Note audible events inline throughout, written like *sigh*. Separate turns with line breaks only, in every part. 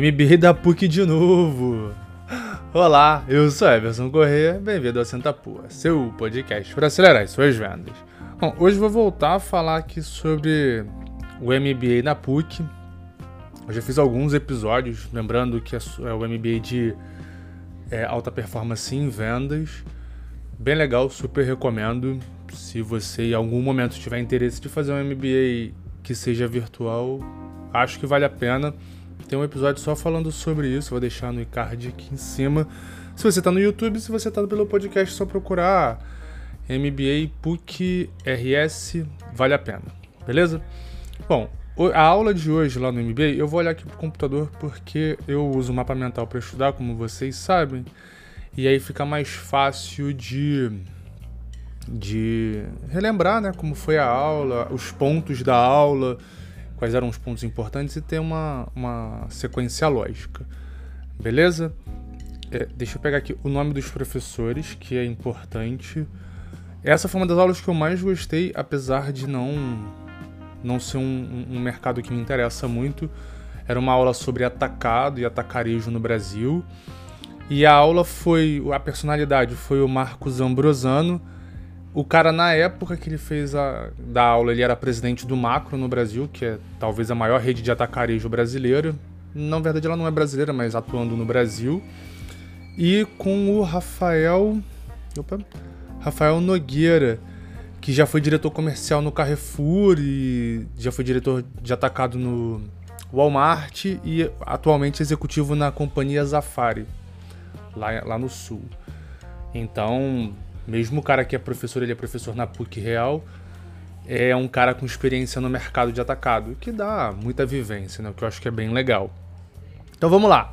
MBA da PUC de novo. Olá, eu sou Everson Corrêa, bem-vindo ao Senta Pua, seu podcast para acelerar as suas vendas. Bom, hoje vou voltar a falar aqui sobre o MBA da PUC. Eu já fiz alguns episódios, lembrando que é o MBA de é, alta performance em vendas. Bem legal, super recomendo. Se você em algum momento tiver interesse de fazer um MBA que seja virtual, acho que vale a pena. Tem um episódio só falando sobre isso, vou deixar no card aqui em cima. Se você está no YouTube, se você está pelo podcast, é só procurar MBA PUC RS, vale a pena, beleza? Bom, a aula de hoje lá no MBA, eu vou olhar aqui pro computador porque eu uso o mapa mental para estudar, como vocês sabem, e aí fica mais fácil de de relembrar, né, como foi a aula, os pontos da aula, quais eram os pontos importantes e ter uma, uma sequência lógica. Beleza? É, deixa eu pegar aqui o nome dos professores, que é importante. Essa foi uma das aulas que eu mais gostei, apesar de não, não ser um, um mercado que me interessa muito. Era uma aula sobre atacado e atacarejo no Brasil. E a aula foi. A personalidade foi o Marcos Ambrosano o cara, na época que ele fez a da aula, ele era presidente do Macro no Brasil, que é talvez a maior rede de atacarejo brasileira. Na verdade, ela não é brasileira, mas atuando no Brasil. E com o Rafael. Opa, Rafael Nogueira, que já foi diretor comercial no Carrefour e já foi diretor de atacado no Walmart e atualmente executivo na companhia Zafari, lá, lá no Sul. Então, mesmo o cara que é professor, ele é professor na PUC Real, é um cara com experiência no mercado de atacado, que dá muita vivência, né? O que eu acho que é bem legal. Então vamos lá.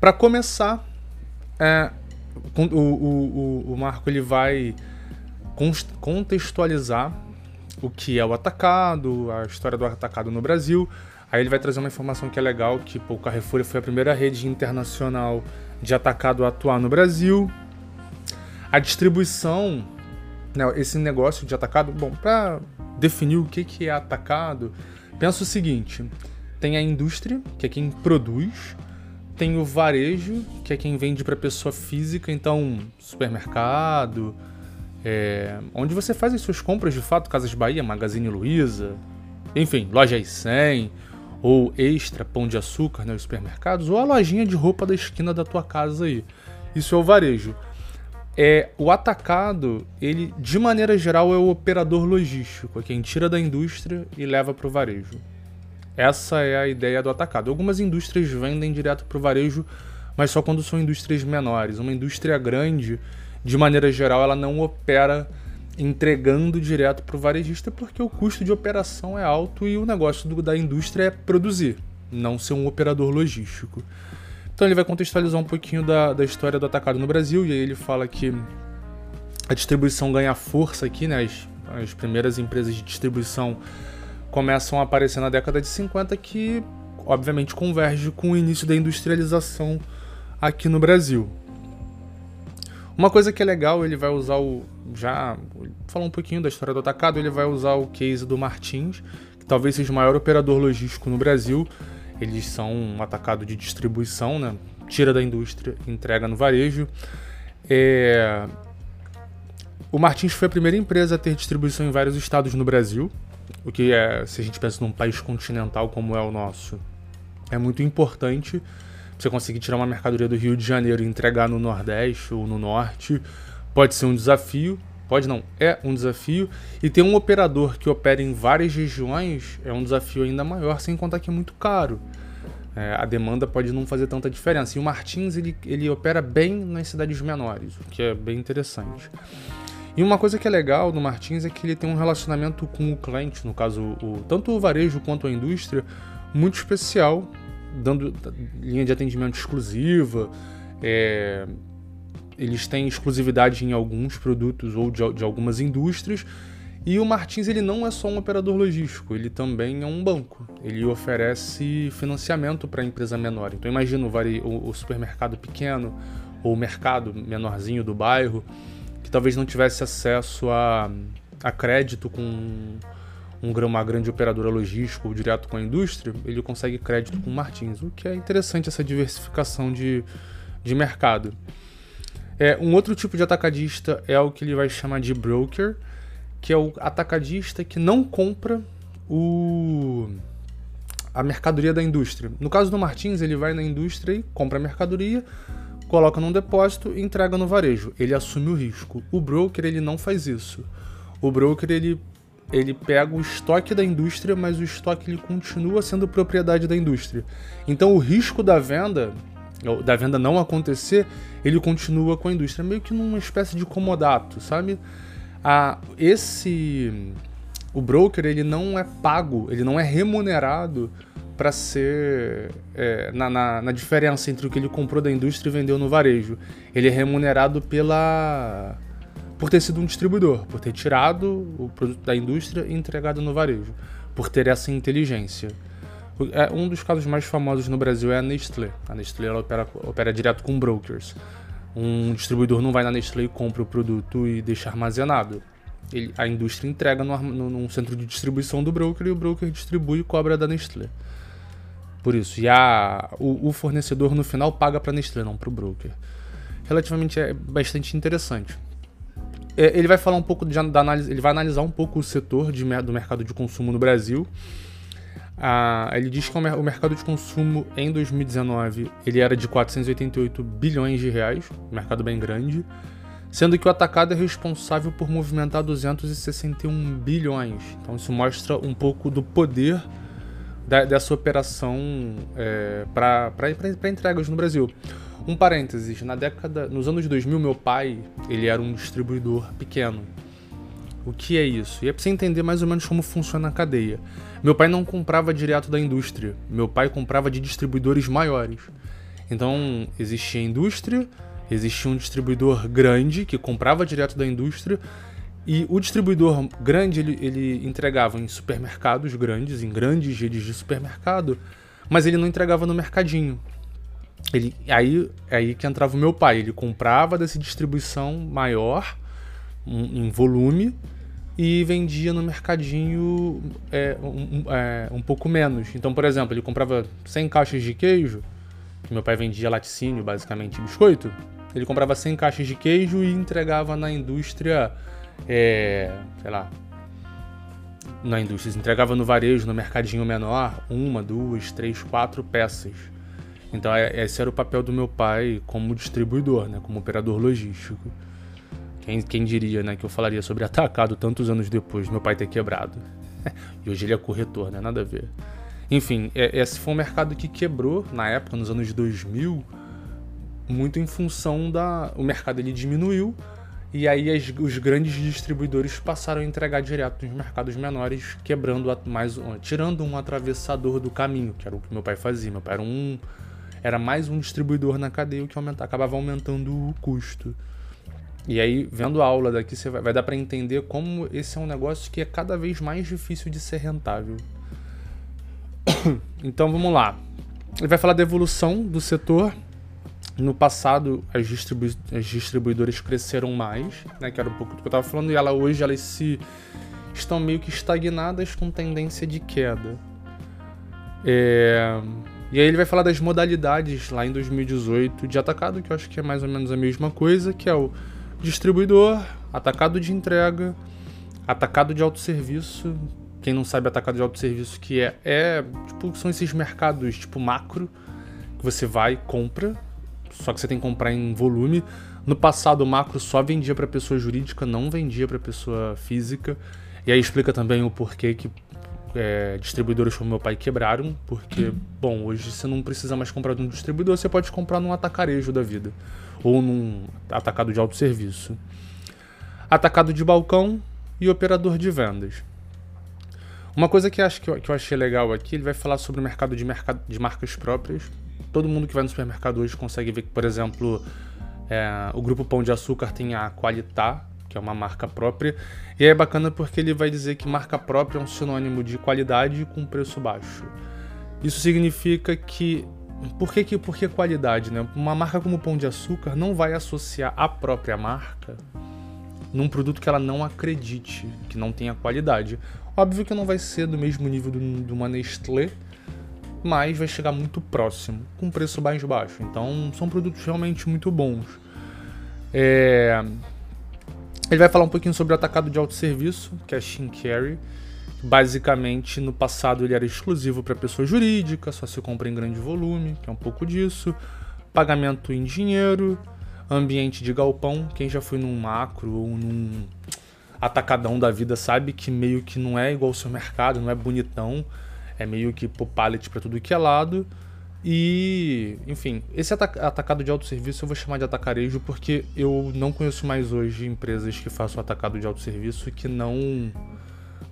Para começar, é, o, o, o, o Marco ele vai contextualizar o que é o atacado, a história do atacado no Brasil. Aí ele vai trazer uma informação que é legal, que pô, o Carrefour foi a primeira rede internacional de atacado a atuar no Brasil. A distribuição, né, esse negócio de atacado, bom, para definir o que, que é atacado, pensa o seguinte: tem a indústria, que é quem produz, tem o varejo, que é quem vende para pessoa física, então supermercado, é, onde você faz as suas compras de fato, Casas Bahia, Magazine Luiza, enfim, loja 100 ou Extra, Pão de Açúcar, né, os supermercados, ou a lojinha de roupa da esquina da tua casa aí. Isso é o varejo. É, o atacado, ele de maneira geral é o operador logístico, é quem tira da indústria e leva para o varejo. Essa é a ideia do atacado. Algumas indústrias vendem direto para o varejo, mas só quando são indústrias menores. Uma indústria grande, de maneira geral, ela não opera entregando direto para o varejista porque o custo de operação é alto e o negócio do, da indústria é produzir, não ser um operador logístico. Então ele vai contextualizar um pouquinho da, da história do atacado no Brasil, e aí ele fala que a distribuição ganha força aqui, né? As, as primeiras empresas de distribuição começam a aparecer na década de 50, que obviamente converge com o início da industrialização aqui no Brasil. Uma coisa que é legal, ele vai usar o. Já falar um pouquinho da história do atacado, ele vai usar o case do Martins, que talvez seja o maior operador logístico no Brasil eles são um atacado de distribuição, né? Tira da indústria, entrega no varejo. É... O Martins foi a primeira empresa a ter distribuição em vários estados no Brasil, o que é, se a gente pensa num país continental como é o nosso, é muito importante. Você conseguir tirar uma mercadoria do Rio de Janeiro e entregar no Nordeste ou no Norte pode ser um desafio, Pode não, é um desafio. E ter um operador que opera em várias regiões é um desafio ainda maior, sem contar que é muito caro. É, a demanda pode não fazer tanta diferença. E o Martins ele, ele opera bem nas cidades menores, o que é bem interessante. E uma coisa que é legal do Martins é que ele tem um relacionamento com o cliente, no caso, o, tanto o varejo quanto a indústria, muito especial, dando linha de atendimento exclusiva, é, eles têm exclusividade em alguns produtos ou de, de algumas indústrias. E o Martins ele não é só um operador logístico, ele também é um banco. Ele oferece financiamento para empresa menor. Então imagina o, o, supermercado pequeno ou o mercado menorzinho do bairro que talvez não tivesse acesso a, a crédito com uma grande operadora logística ou direto com a indústria, ele consegue crédito com Martins, o que é interessante essa diversificação de, de mercado. É, um outro tipo de atacadista é o que ele vai chamar de broker, que é o atacadista que não compra o a mercadoria da indústria. No caso do Martins, ele vai na indústria e compra a mercadoria, coloca num depósito e entrega no varejo. Ele assume o risco. O broker ele não faz isso. O broker ele ele pega o estoque da indústria, mas o estoque ele continua sendo propriedade da indústria. Então o risco da venda, da venda não acontecer, ele continua com a indústria, meio que numa espécie de comodato, sabe? Ah, esse o broker ele não é pago, ele não é remunerado para ser é, na, na, na, diferença entre o que ele comprou da indústria e vendeu no varejo. Ele é remunerado pela por ter sido um distribuidor, por ter tirado o produto da indústria e entregado no varejo, por ter essa inteligência. É, um dos casos mais famosos no Brasil é a Nestlé. A Nestlé opera, opera direto com brokers. Um distribuidor não vai na Nestlé e compra o produto e deixa armazenado. Ele, a indústria entrega no, no, num centro de distribuição do broker e o broker distribui e cobra da Nestlé. Por isso. E a, o, o fornecedor no final paga para a Nestlé, não para o broker. Relativamente é bastante interessante. É, ele vai falar um pouco de, da análise, ele vai analisar um pouco o setor de, do mercado de consumo no Brasil. Ele diz que o mercado de consumo em 2019 ele era de 488 bilhões de reais, um mercado bem grande, sendo que o atacado é responsável por movimentar 261 bilhões. Então isso mostra um pouco do poder da, dessa operação é, para entregas no Brasil. Um parênteses, na década, nos anos 2000, meu pai, ele era um distribuidor pequeno. O que é isso? E é para você entender mais ou menos como funciona a cadeia. Meu pai não comprava direto da indústria, meu pai comprava de distribuidores maiores. Então, existia a indústria, existia um distribuidor grande que comprava direto da indústria, e o distribuidor grande ele, ele entregava em supermercados grandes, em grandes redes de supermercado, mas ele não entregava no mercadinho. Ele, aí, aí que entrava o meu pai. Ele comprava dessa distribuição maior, um, em volume, e vendia no mercadinho é, um, é, um pouco menos. Então, por exemplo, ele comprava 100 caixas de queijo, meu pai vendia laticínio, basicamente biscoito. Ele comprava 100 caixas de queijo e entregava na indústria, é, sei lá, na indústria, entregava no varejo, no mercadinho menor, uma, duas, três, quatro peças. Então é, esse era o papel do meu pai como distribuidor, né, como operador logístico. Quem, quem diria né, que eu falaria sobre atacado tantos anos depois, meu pai ter quebrado. *laughs* e hoje ele é corretor, né? Nada a ver. Enfim, é, esse foi um mercado que quebrou na época, nos anos 2000, muito em função da. O mercado ele diminuiu e aí as, os grandes distribuidores passaram a entregar direto nos mercados menores, quebrando mais, tirando um atravessador do caminho, que era o que meu pai fazia. Meu pai era um era mais um distribuidor na cadeia, o que aumenta, acabava aumentando o custo. E aí, vendo a aula daqui, você vai, vai dar para entender como esse é um negócio que é cada vez mais difícil de ser rentável. *coughs* Então vamos lá. Ele vai falar da evolução do setor. No passado, as, distribu as distribuidoras cresceram mais, né, que era um pouco do que eu estava falando, e ela hoje elas se estão meio que estagnadas com tendência de queda. É... E aí ele vai falar das modalidades lá em 2018 de atacado, que eu acho que é mais ou menos a mesma coisa, que é o distribuidor, atacado de entrega, atacado de autosserviço. Quem não sabe atacado de autosserviço que é, é tipo, são esses mercados tipo macro que você vai e compra, só que você tem que comprar em volume. No passado o macro só vendia para pessoa jurídica, não vendia para pessoa física. E aí explica também o porquê que é, distribuidores como meu pai quebraram, porque, bom, hoje você não precisa mais comprar de um distribuidor, você pode comprar num atacarejo da vida, ou num atacado de autosserviço. Atacado de balcão e operador de vendas. Uma coisa que, acho que, eu, achei legal aqui, ele vai falar sobre o mercado de, mercado de marcas próprias. Todo mundo que vai no supermercado hoje consegue ver que, por exemplo, é, o grupo Pão de Açúcar tem a Qualitá, que é uma marca própria. E é bacana porque ele vai dizer que marca própria é um sinônimo de qualidade com preço baixo. Isso significa que. Por que, que, por que qualidade? Né? Uma marca como Pão de Açúcar não vai associar a própria marca num produto que ela não acredite, que não tenha qualidade. Óbvio que não vai ser do mesmo nível de uma Nestlé, mas vai chegar muito próximo, com preço mais baixo. Então são produtos realmente muito bons. É... Ele vai falar um pouquinho sobre o atacado de autosserviço, que é a Shin Carry. Basicamente, no passado ele era exclusivo para pessoa jurídica, só se compra em grande volume, que é um pouco disso. Pagamento em dinheiro, ambiente de galpão. Quem já foi num macro ou num atacadão da vida sabe que meio que não é igual ao seu mercado, não é bonitão. É meio que por pallet para tudo que é lado. E, enfim, esse atacado de autosserviço eu vou chamar de atacarejo porque eu não conheço mais hoje empresas que façam atacado de autosserviço que não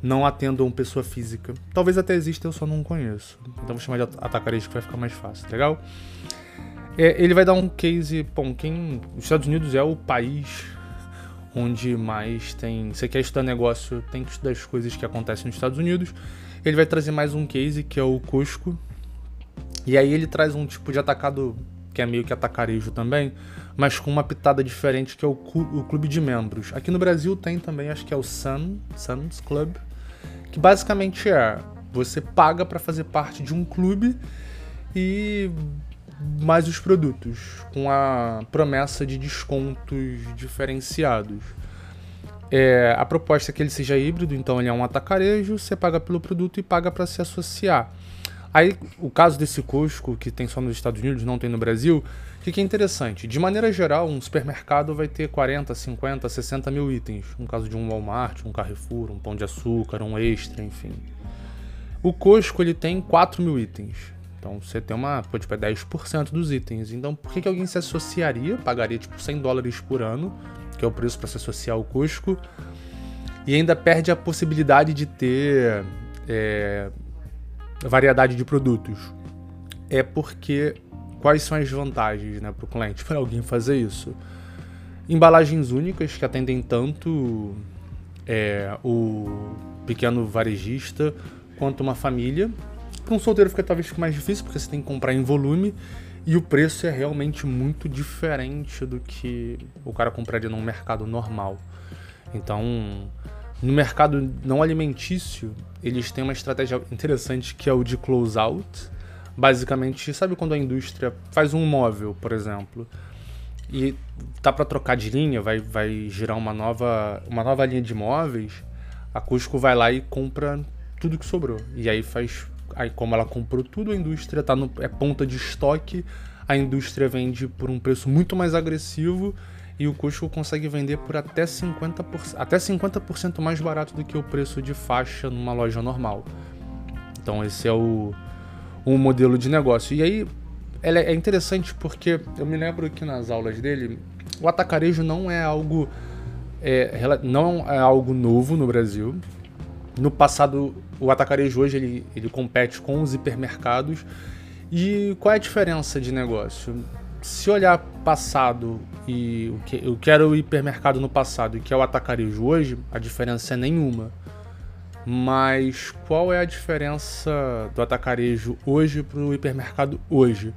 não atendam pessoa física. Talvez até exista, eu só não conheço. Então vou chamar de atacarejo que vai ficar mais fácil, legal? É, ele vai dar um case, bom, quem os Estados Unidos é o país onde mais tem, você quer estudar negócio, tem que estudar as coisas que acontecem nos Estados Unidos. Ele vai trazer mais um case que é o Costco. E aí ele traz um tipo de atacado que é meio que atacarejo também, mas com uma pitada diferente que é o, clube de membros. Aqui no Brasil tem também, acho que é o Sun, Suns Club, que basicamente é você paga para fazer parte de um clube e mais os produtos, com a promessa de descontos diferenciados. É, a proposta é que ele seja híbrido, então ele é um atacarejo, você paga pelo produto e paga para se associar. Aí, o caso desse Costco, que tem só nos Estados Unidos, não tem no Brasil, o que, que é interessante? De maneira geral, um supermercado vai ter 40, 50, 60 mil itens. No caso de um Walmart, um Carrefour, um Pão de Açúcar, um Extra, enfim. O Costco ele tem 4 mil itens. Então você tem uma, pô, tipo, é 10% dos itens. Então por que, que alguém se associaria, pagaria tipo 100 dólares por ano que é o preço para se associar ao Cusco, e ainda perde a possibilidade de ter é, variedade de produtos. É porque quais são as vantagens né, para o cliente para alguém fazer isso? Embalagens únicas que atendem tanto é, o pequeno varejista quanto uma família. Para um solteiro fica talvez mais difícil porque você tem que comprar em volume e o preço é realmente muito diferente do que o cara compraria num mercado normal. Então, no mercado não alimentício, eles têm uma estratégia interessante que é o de close out. Basicamente, sabe quando a indústria faz um móvel, por exemplo, e tá para trocar de linha, vai, vai girar uma nova, uma nova linha de móveis, a Cusco vai lá e compra tudo que sobrou. E aí faz Aí, como ela comprou tudo, a indústria tá no, é ponta de estoque, a indústria vende por um preço muito mais agressivo e o Costco consegue vender por até 50%, até 50% mais barato do que o preço de faixa numa loja normal. Então esse é o, o modelo de negócio. E aí é interessante porque eu me lembro que nas aulas dele o atacarejo não é algo é, não é algo novo no Brasil. No passado, o atacarejo hoje ele, ele compete com os hipermercados. E qual é a diferença de negócio? Se olhar passado e o que, eu quero o hipermercado no passado e que é o atacarejo hoje, a diferença é nenhuma. Mas qual é a diferença do atacarejo hoje para o hipermercado hoje?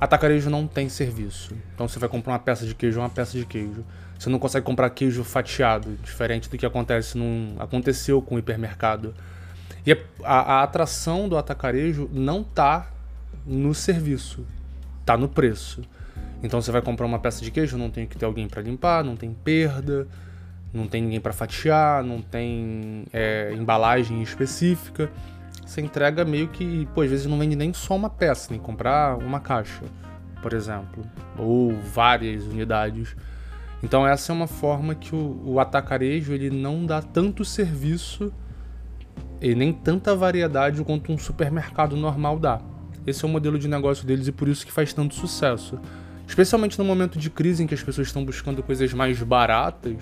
Atacarejo não tem serviço. Então você vai comprar uma peça de queijo, uma peça de queijo. Você não consegue comprar queijo fatiado, diferente do que acontece num, aconteceu com o hipermercado. E a, a, atração do atacarejo não tá no serviço, tá no preço. Então você vai comprar uma peça de queijo, não tem que ter alguém para limpar, não tem perda, não tem ninguém para fatiar, não tem é, embalagem específica. Você entrega meio que, pô, às vezes não vende nem só uma peça, nem comprar uma caixa, por exemplo, ou várias unidades. Então essa é uma forma que o, o atacarejo ele não dá tanto serviço e nem tanta variedade quanto um supermercado normal dá. Esse é o modelo de negócio deles e por isso que faz tanto sucesso. Especialmente no momento de crise em que as pessoas estão buscando coisas mais baratas,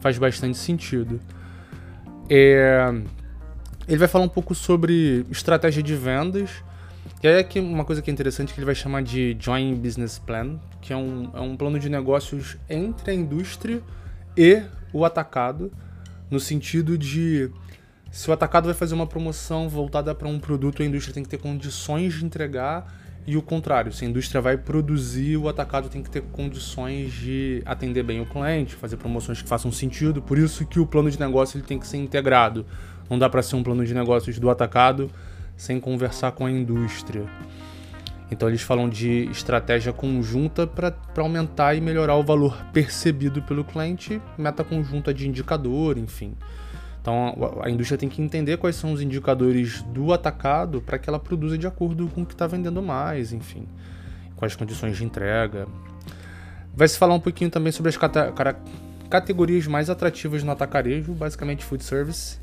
faz bastante sentido. É... Ele vai falar um pouco sobre estratégia de vendas e aí aqui uma coisa que é interessante que ele vai chamar de Joint Business Plan, que é um, é um plano de negócios entre a indústria e o atacado, no sentido de se o atacado vai fazer uma promoção voltada para um produto, a indústria tem que ter condições de entregar e o contrário. Se a indústria vai produzir, o atacado tem que ter condições de atender bem o cliente, fazer promoções que façam sentido. Por isso que o plano de negócio ele tem que ser integrado. Não dá para ser um plano de negócios do atacado sem conversar com a indústria. Então eles falam de estratégia conjunta para aumentar e melhorar o valor percebido pelo cliente, meta conjunta de indicador, enfim. Então a indústria tem que entender quais são os indicadores do atacado para que ela produza de acordo com o que está vendendo mais, enfim, quais condições de entrega. Vai se falar um pouquinho também sobre as categorias mais atrativas no atacarejo, basicamente food service,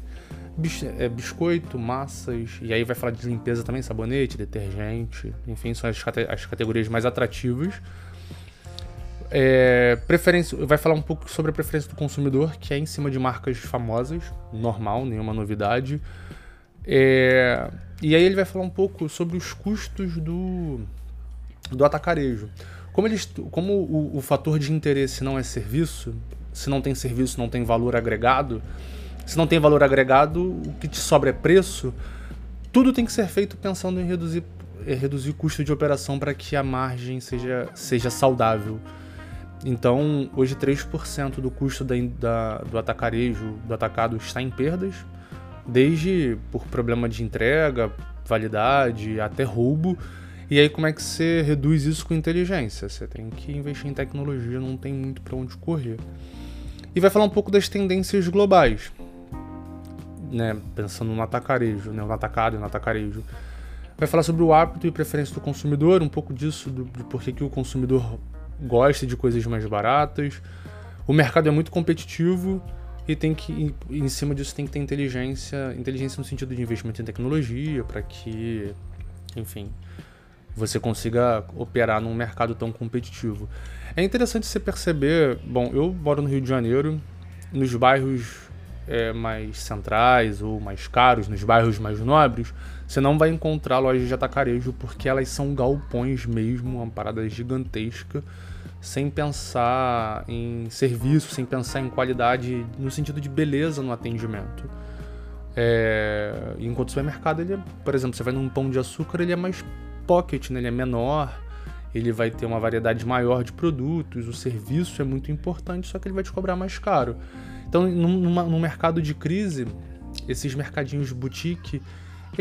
bis é, biscoito, massas, e aí vai falar de limpeza também, sabonete, detergente, enfim, são as, cate as categorias mais atrativas. É, preferência, vai falar um pouco sobre a preferência do consumidor, que é em cima de marcas famosas, normal, nenhuma novidade. É, e aí ele vai falar um pouco sobre os custos do, do atacarejo. Como, eles, como o, o fator de interesse não é serviço, se não tem serviço, não tem valor agregado, se não tem valor agregado, o que te sobra é preço, tudo tem que ser feito pensando em reduzir, em reduzir o custo de operação para que a margem seja, seja saudável. Então, hoje 3% do custo da, da, do atacarejo, do atacado, está em perdas, desde por problema de entrega, validade, até roubo. E aí, como é que você reduz isso com inteligência? Você tem que investir em tecnologia, não tem muito para onde correr. E vai falar um pouco das tendências globais, né? pensando no atacarejo, né? no atacado e no atacarejo. Vai falar sobre o hábito e preferência do consumidor, um pouco disso, do, por que, que o consumidor gosta de coisas mais baratas. O mercado é muito competitivo e tem que em cima disso tem que ter inteligência, inteligência no sentido de investimento em tecnologia para que, enfim, você consiga operar num mercado tão competitivo. É interessante você perceber, bom, eu moro no Rio de Janeiro, nos bairros é, mais centrais ou mais caros, nos bairros mais nobres, você não vai encontrar lojas de atacarejo porque elas são galpões mesmo, uma parada gigantesca sem pensar em serviço, sem pensar em qualidade, no sentido de beleza no atendimento. É, enquanto o supermercado, ele é, por exemplo, você vai num pão de açúcar, ele é mais pocket, né? ele é menor, ele vai ter uma variedade maior de produtos, o serviço é muito importante, só que ele vai te cobrar mais caro. Então, numa, num mercado de crise, esses mercadinhos boutique,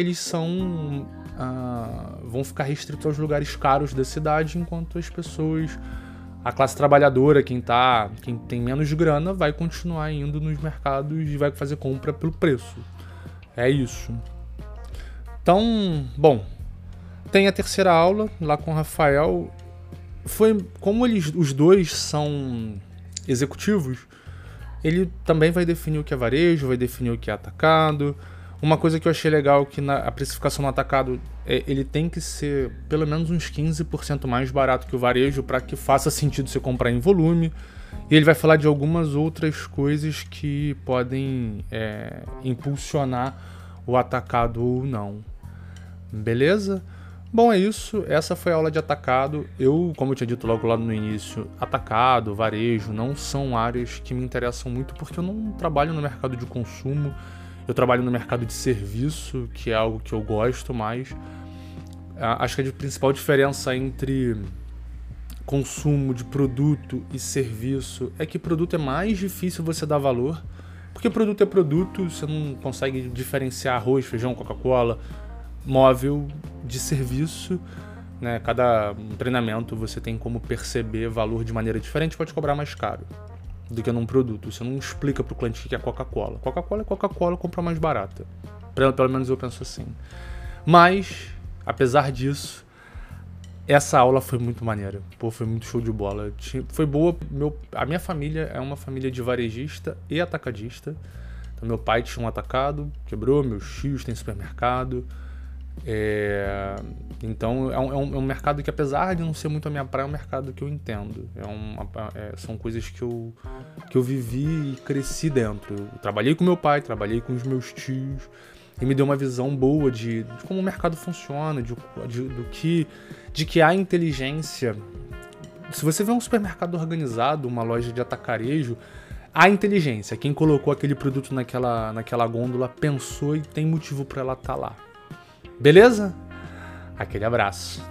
eles são ah, vão ficar restritos aos lugares caros da cidade, enquanto as pessoas a classe trabalhadora, quem tá, quem tem menos grana, vai continuar indo nos mercados e vai fazer compra pelo preço. É isso. Então, bom, tem a terceira aula lá com o Rafael. Foi como eles os dois são executivos, ele também vai definir o que é varejo, vai definir o que é atacado, uma coisa que eu achei legal que na a precificação no atacado é, ele tem que ser pelo menos uns 15% mais barato que o varejo para que faça sentido você comprar em volume. E ele vai falar de algumas outras coisas que podem é, impulsionar o atacado ou não. Beleza? Bom, é isso. Essa foi a aula de atacado. Eu, como eu tinha dito logo lá no início, atacado, varejo não são áreas que me interessam muito porque eu não trabalho no mercado de consumo. Eu trabalho no mercado de serviço, que é algo que eu gosto mais. Acho que a principal diferença entre consumo de produto e serviço é que produto é mais difícil você dar valor, porque produto é produto, você não consegue diferenciar arroz, feijão, Coca-Cola, móvel de serviço. Né? Cada treinamento você tem como perceber valor de maneira diferente, pode cobrar mais caro do que num produto. Você não explica para o cliente o que é Coca-Cola. Coca-Cola é Coca-Cola, compra mais barata. Pelo, menos eu penso assim. Mas, apesar disso, essa aula foi muito maneira. Pô, foi muito show de bola. Foi boa. Meu, a minha família é uma família de varejista e atacadista. Então, meu pai tinha um atacado, quebrou, meus tios têm supermercado. É, então é um, é, um, é um, mercado que, apesar de não ser muito a minha praia, é um mercado que eu entendo. É uma, é, são coisas que eu, que eu vivi e cresci dentro. Eu trabalhei com meu pai, trabalhei com os meus tios e me deu uma visão boa de, de como o mercado funciona, de, de, do que, de que há inteligência. Se você vê um supermercado organizado, uma loja de atacarejo, há inteligência. Quem colocou aquele produto naquela, naquela gôndola pensou e tem motivo para ela estar tá lá. Beleza? Aquele abraço.